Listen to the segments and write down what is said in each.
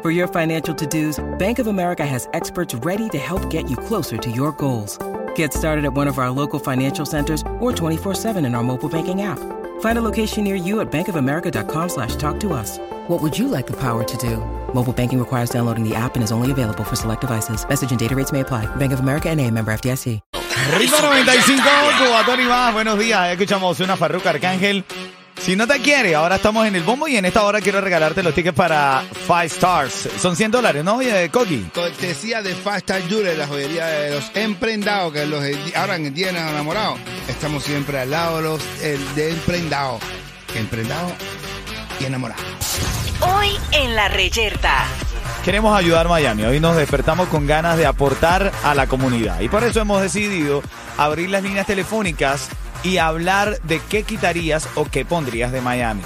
For your financial to dos, Bank of America has experts ready to help get you closer to your goals. Get started at one of our local financial centers or 24-7 in our mobile banking app. Find a location near you at bankofamerica.com slash talk to us. What would you like the power to do? Mobile banking requires downloading the app and is only available for select devices. Message and data rates may apply. Bank of America and a member FDIC. Ritmo 95, Cubatón y más. Buenos días. Escuchamos una Farruca Arcángel. Si no te quiere, ahora estamos en el bombo y en esta hora quiero regalarte los tickets para Five Stars. Son 100 dólares, ¿no? Oye, Coqui. Cortesía de Fast Star Jewelry, la joyería de los emprendados, que los ahora en el día de enamorados. Estamos siempre al lado de los de emprendados. Emprendados y enamorados. Hoy en la reyerta. Queremos ayudar a Miami. Hoy nos despertamos con ganas de aportar a la comunidad. Y por eso hemos decidido abrir las líneas telefónicas y hablar de qué quitarías o qué pondrías de Miami.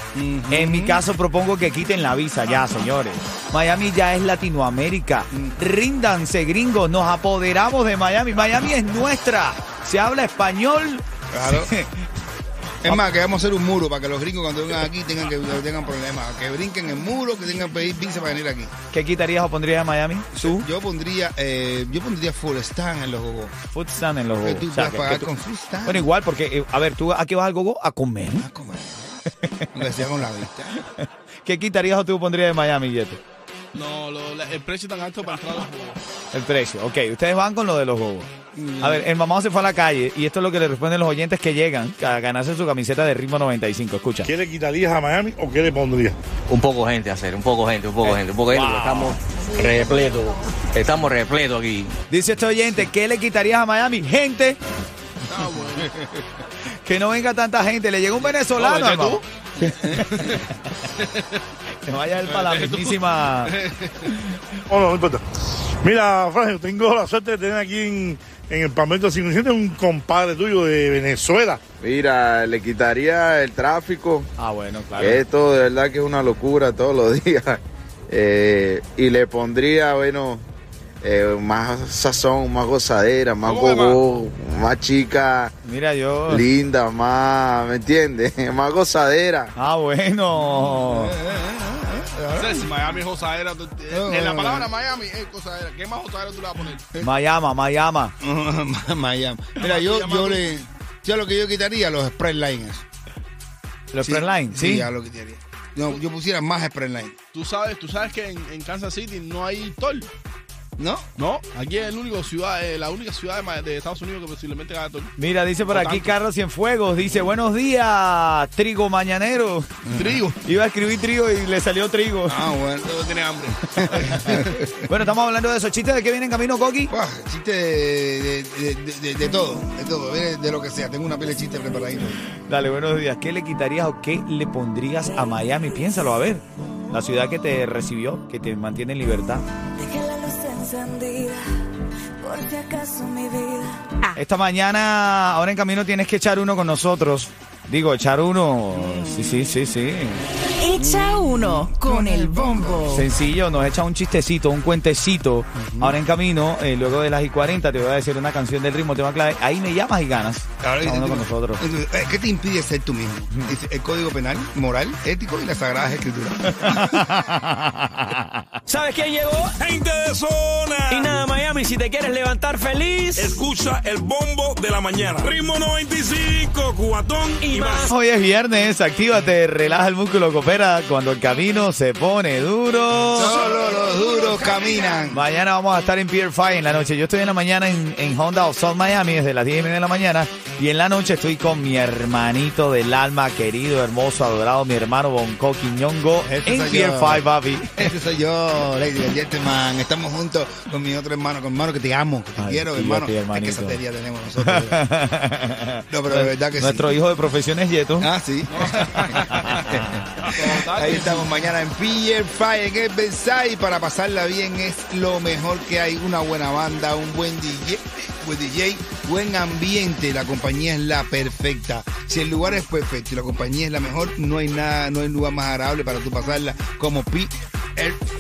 En mi caso propongo que quiten la visa ya, señores. Miami ya es Latinoamérica. Ríndanse, gringos, nos apoderamos de Miami. Miami es nuestra. Se habla español. Claro. Es más, que vamos a hacer un muro para que los gringos cuando vengan aquí tengan que tengan problemas. Que brinquen el muro, que tengan que pedir visa para venir aquí. ¿Qué quitarías o pondrías de Miami? ¿Tú? Yo pondría, eh, yo pondría full stand en los gogos. Food stand en los Que gogos. tú O sea, puedes que- pagar que tú- con full stand. Bueno, igual, porque, eh, a ver, ¿tú a qué vas al gogo? A comer. Ah, comer. Aunque sea con la vista. ¿Qué quitarías o tú pondrías de Miami, Yeto? No, lo- el precio tan alto para entrar a los juegos. El precio. Ok, ustedes van con lo de los gogos. A ver, el mamá se fue a la calle y esto es lo que le responden los oyentes que llegan a ganarse su camiseta de ritmo 95. Escucha. ¿Qué le quitarías a Miami o qué le pondrías? Un poco gente hacer, un poco gente, un poco gente, un poco gente, porque estamos repletos, estamos repletos aquí. Dice este oyente, ¿qué le quitarías a Miami? Gente. que no venga tanta gente. Le llega un venezolano, No, que vaya él para la mismísima... Oh, no, no importa. Mira, Franjo, tengo la suerte de tener aquí en, en el Palmetto 57 un compadre tuyo de Venezuela. Mira, le quitaría el tráfico. Ah, bueno, claro. Esto de verdad que es una locura todos los días. Eh, y le pondría, bueno, eh, más sazón, más gozadera, más ¿Cómo que bobo, más chica, Mira, yo... linda, más, ¿me entiendes? más gozadera. Ah, bueno. Si Miami es josadera, tú- eh, en la palabra Miami es josadera. ¿Qué más josadera tú le vas a poner? Miami, Miami. Miami. Mira, yo, yo le. Yo lo que yo quitaría, los spread lines. Los Line, ¿sí? ya lo quitaría. No, yo pusiera más spread line. Tú sabes, tú sabes que en, en Kansas City no hay toll. ¿No? No, aquí es el único ciudad, eh, la única ciudad de, Estados Unidos que posiblemente gana toll. Mira, dice por O aquí tanto. Carlos Cienfuegos, dice, buenos días, trigo mañanero. Trigo. Iba a escribir trigo y le salió trigo. Ah, bueno. Todo tiene hambre. Bueno, estamos hablando de esos chistes de que vienen camino, Coqui. Buah, chiste de, de, de, de- de- de todo, de todo, de, de lo que sea. Tengo una pila de chistes preparadita. Dale, buenos días. ¿Qué le quitarías o qué le pondrías a Miami? Piénsalo, a ver. La ciudad que te recibió, que te mantiene en libertad. Dejé la luz encendida, por si acaso mi vida. Esta mañana, ahora en camino, tienes que echar uno con nosotros. Digo, echar uno. Sí, sí, sí, sí. Echa uno con el bombo. Sencillo, nos echa un chistecito, un cuentecito. Ahora en camino, eh, luego de las y 40, te voy a decir una canción del ritmo, tema clave. Ahí me llamas y ganas. Ahora, uno tú- con nosotros. eh, ¿Qué te impide ser tú mismo? Dice, el código penal, moral, ético y las sagradas escrituras. ¿Sabes quién llegó? Gente de zona. Y nada, Miami, si te quieres levantar feliz Escucha el bombo de la mañana. Ritmo 95, cubatón y, y más. más. Hoy es viernes, actívate, relaja el músculo, coopera cuando el camino se pone duro. Solo los duros caminan. Mañana vamos a estar en Pier 5 en la noche. Yo estoy en la mañana en, en Honda of South Miami desde las 10 y media de la mañana. Y en la noche estoy con mi hermanito del alma, querido, hermoso, adorado, mi hermano Bonco Quiñongo Este en yo. 5, papi. Ese soy yo, Lady Gentleman. Estamos juntos con mi otro hermano, con hermano que te amo, que te Ay, quiero, sí, hermano. Es que santería tenemos nosotros. No, pero de verdad que sí. Nuestro hijo de profesión es Yeto. Ah, sí. Ahí estamos mañana en Pier Fire en el Versailles para pasarla bien es lo mejor que hay. Una buena banda, un buen DJ, buen DJ, buen ambiente. La compañía es la perfecta. Si el lugar es perfecto y la compañía es la mejor, no hay nada, no hay lugar más agradable para tú pasarla como Pier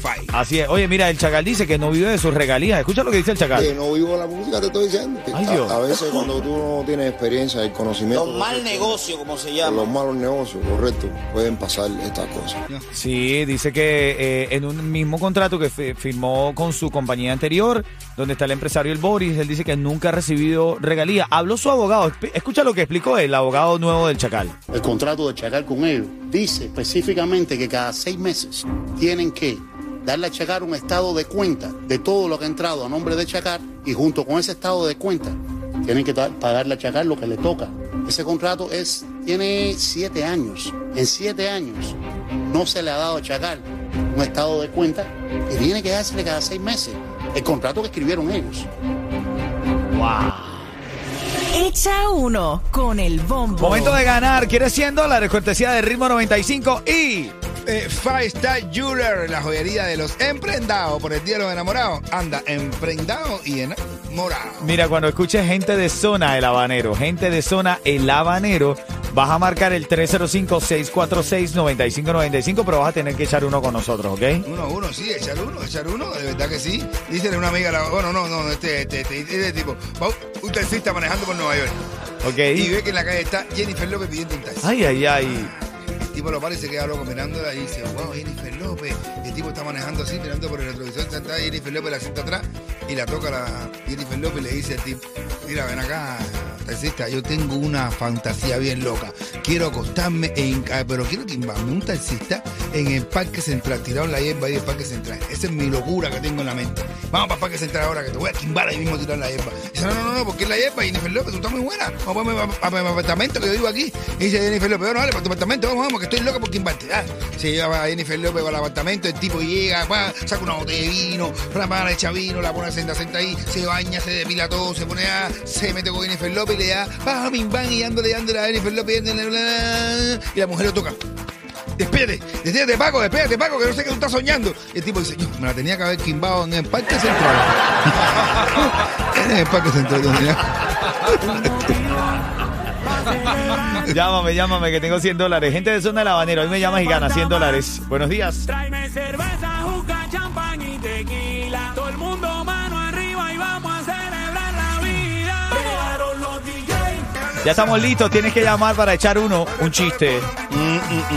Fire. Así es. Oye, mira, el Chacal dice que no vive de sus regalías. Escucha lo que dice el Chacal. Que no vivo la música, te estoy diciendo. Ay, a, Dios. a veces cuando tú no tienes experiencia y conocimiento. Los mal negocios, como se llama. los malos negocios, correcto, pueden pasar estas cosas. Sí, dice que eh, en un mismo contrato que fi- firmó con su compañía anterior, donde está el empresario el Boris, él dice que nunca ha recibido regalía. Habló su abogado. Escucha lo que explicó el abogado nuevo del Chacal. El contrato de Chacal con ellos dice específicamente que cada seis meses tienen que darle a Chacal un estado de cuenta de todo lo que ha entrado a nombre de Chacal y junto con ese estado de cuenta tienen que pagarle a Chacal lo que le toca. Ese contrato es, tiene siete años. En siete años no se le ha dado a Chacal un estado de cuenta que tiene que dársele cada seis meses. El contrato que escribieron ellos. Echa uno con el bombo. Momento de ganar. ¿Quieres 100 dólares? Cortesía de Ritmo 95 y... Eh, Five Star Jeweler, la joyería de los emprendados por el día de los enamorados. Anda, emprendado y enamorado. Mira, cuando escuches gente de zona El Habanero, gente de zona El Habanero, vas a marcar el 305-646-9595, pero vas a tener que echar uno con nosotros, ¿ok? Uno, uno, sí, echar uno, echar uno, de verdad que sí. Dícele a una amiga, la- bueno, no, no, este, este, este, este tipo, va un taxista manejando por Nueva York. Ok. Y ve que en la calle está Jennifer López pidiendo un taxi. Ay, ay, ay. El tipo lo para y se queda loco mirándola y dice, wow, Jennifer López. El tipo está manejando así, mirando por el retrovisor, sentada Jennifer López, la sienta atrás y la toca la Jennifer López y le dice al tipo, mira, ven acá, taxista, yo tengo una fantasía bien loca. Quiero acostarme en, pero quiero timbarme un taxista en el Parque Central, tirado la hierba ahí del Parque Central. Esa es mi locura que tengo en la mente. Vamos para el Parque Central ahora que te voy a timbar ahí mismo tirar en la hierba. Dice, no, no, no, porque es la hierba, Jennifer López, tú estás muy buena. Vamos a mi- a mi apartamento que yo vivo aquí. Y dice Jennifer López, bueno, vale, para tu apartamento, vamos, vamos, que estoy loca por timbarte. Ah, se lleva a Jennifer López para el apartamento, el tipo llega, saca una botella de vino, para le echa vino, la pone senta, senta ahí, se baña, se depila todo, se pone a, se mete con Jennifer López y le da, va, bim, bam, y dándole a Jennifer López, bla, bla, y la mujer lo toca. Despídete, despídete Paco, despídete Paco, que no sé qué tú estás soñando. Y el tipo dice, yo me la tenía que haber quimbado en el Parque Central. en el Parque Central. Llámame, llámame, que tengo 100 dólares. Gente de zona El Habanero, hoy me llamas y ganas 100 dólares. Buenos días. Ya estamos listos, tienes que llamar para echar uno, un chiste.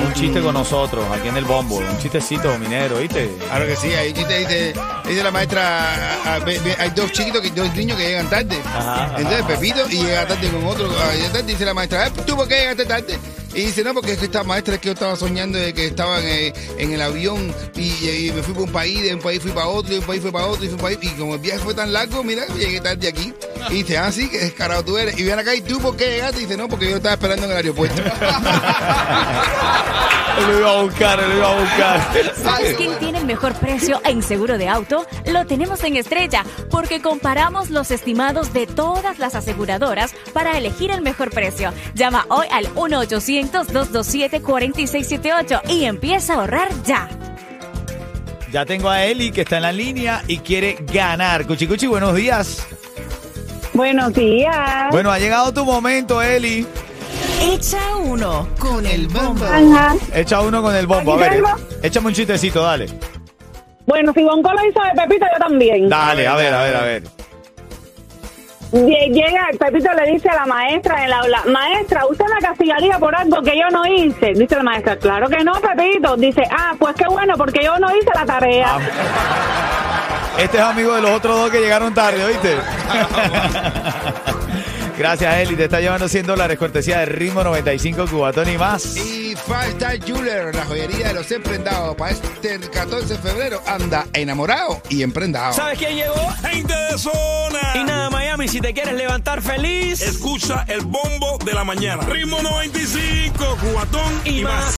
Un chiste con nosotros, aquí en el bombo. Un chistecito minero, ¿viste? Claro que sí, ahí dice, dice, dice la maestra, ah, ve- hay dos chiquitos, que, dos niños que llegan tarde. Ajá, Entonces Pepito y llega tarde con otro, ah, llega tarde, dice la maestra, "Eh, ¿tú por qué llegaste tarde? Y dice, no, porque es que esta maestra es que yo estaba soñando de que estaba en, el- en el avión y, y me fui para un país, de un país fui para otro, de un país fui para otro, y fui para país, y como el viaje fue tan largo, mira, llegué tarde aquí. Y dice, ah, sí, que descarado tú eres. Y ven acá, ¿y tú por qué llegaste? Y dice, no, porque yo estaba esperando en el aeropuerto. Lo iba a buscar, lo iba a buscar. ¿Sabes quién tiene el mejor precio en seguro de auto? Lo tenemos en Estrella, porque comparamos los estimados de todas las aseguradoras para elegir el mejor precio. Llama hoy al 1-800-227-4678 y empieza a ahorrar ya. Ya tengo a Eli que está en la línea y quiere ganar. Cuchi Cuchi, buenos días. Buenos días. Bueno, ha llegado tu momento, Eli. Echa uno con el bombo. Ajá. Echa uno con el bombo. A ver, tengo. échame un chistecito, dale. Bueno, si Bonco lo hizo de Pepito, yo también. Dale, a ver, a ver, a ver. Lle- Llega, Pepito le dice a la maestra en el aula, maestra, ¿usted me castigaría por algo que yo no hice? Dice la maestra, claro que no, Pepito. Dice, ah, pues qué bueno, porque yo no hice la tarea. Este es amigo de los otros dos que llegaron tarde, ¿oíste? Gracias, Eli. Te está llevando 100 dólares, cortesía de Ritmo 95 Cubatón y más. Y Five Star Jeweler, la joyería de los emprendados. Para este 14 de febrero, anda enamorado y emprendado. ¿Sabes quién llegó? Gente de zona. Y nada, Miami, si te quieres levantar feliz. Escucha el bombo de la mañana. Ritmo 95, cubatón y, Y más. más.